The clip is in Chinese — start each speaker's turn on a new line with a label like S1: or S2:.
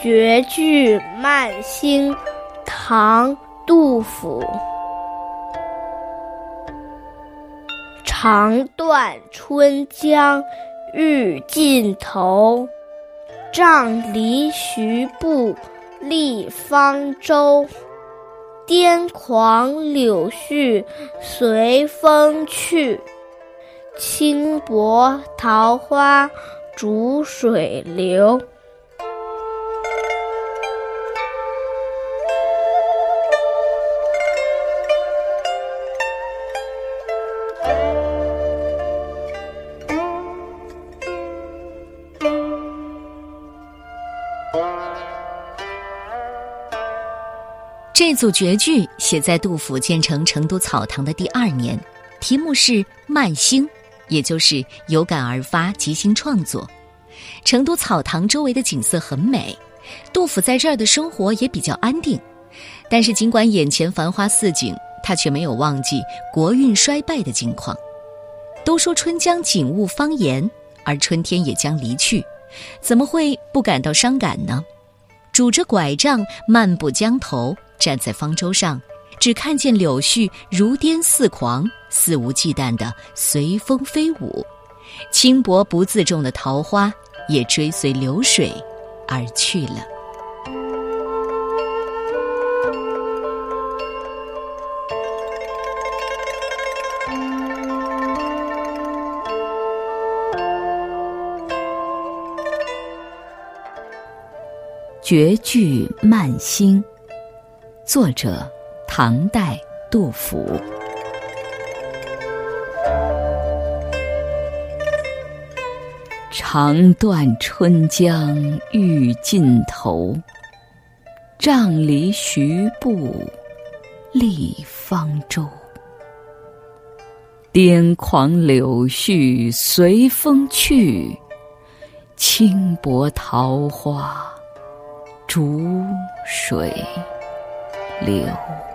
S1: 绝句慢星，唐·杜甫。长断春江欲尽头，杖藜徐步立方舟。癫狂柳絮随风去，轻薄桃花逐水流。
S2: 这组绝句写在杜甫建成成都草堂的第二年，题目是《慢兴》，也就是有感而发、即兴创作。成都草堂周围的景色很美，杜甫在这儿的生活也比较安定。但是，尽管眼前繁花似锦，他却没有忘记国运衰败的境况。都说春江景物方言，而春天也将离去，怎么会不感到伤感呢？拄着拐杖漫步江头。站在方舟上，只看见柳絮如癫似狂、肆无忌惮地随风飞舞，轻薄不自重的桃花也追随流水而去了。
S3: 绝句慢兴。作者：唐代杜甫。长断春江欲尽头，杖藜徐步立方舟。癫狂柳絮随风去，轻薄桃花逐水。流。